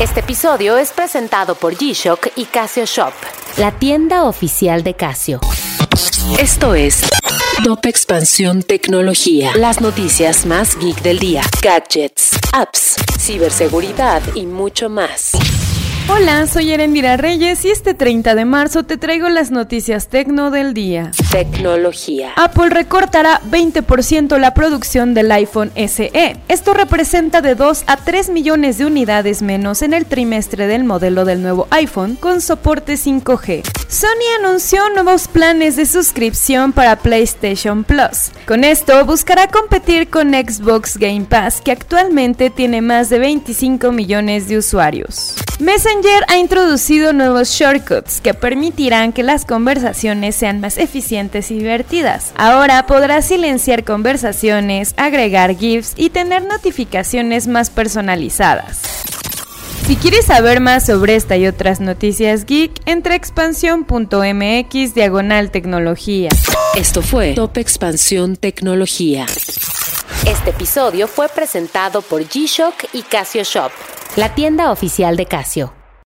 Este episodio es presentado por G-Shock y Casio Shop, la tienda oficial de Casio. Esto es Top Expansión Tecnología. Las noticias más geek del día. Gadgets, apps, ciberseguridad y mucho más. Hola, soy Erendira Reyes y este 30 de marzo te traigo las noticias tecno del día. Tecnología. Apple recortará 20% la producción del iPhone SE. Esto representa de 2 a 3 millones de unidades menos en el trimestre del modelo del nuevo iPhone con soporte 5G. Sony anunció nuevos planes de suscripción para PlayStation Plus. Con esto buscará competir con Xbox Game Pass, que actualmente tiene más de 25 millones de usuarios. Messenger ha introducido nuevos shortcuts que permitirán que las conversaciones sean más eficientes y divertidas. Ahora podrás silenciar conversaciones, agregar GIFs y tener notificaciones más personalizadas. Si quieres saber más sobre esta y otras noticias geek, entra a expansión.mx diagonal tecnología. Esto fue Top Expansión Tecnología. Este episodio fue presentado por G-Shock y Casio Shop, la tienda oficial de Casio.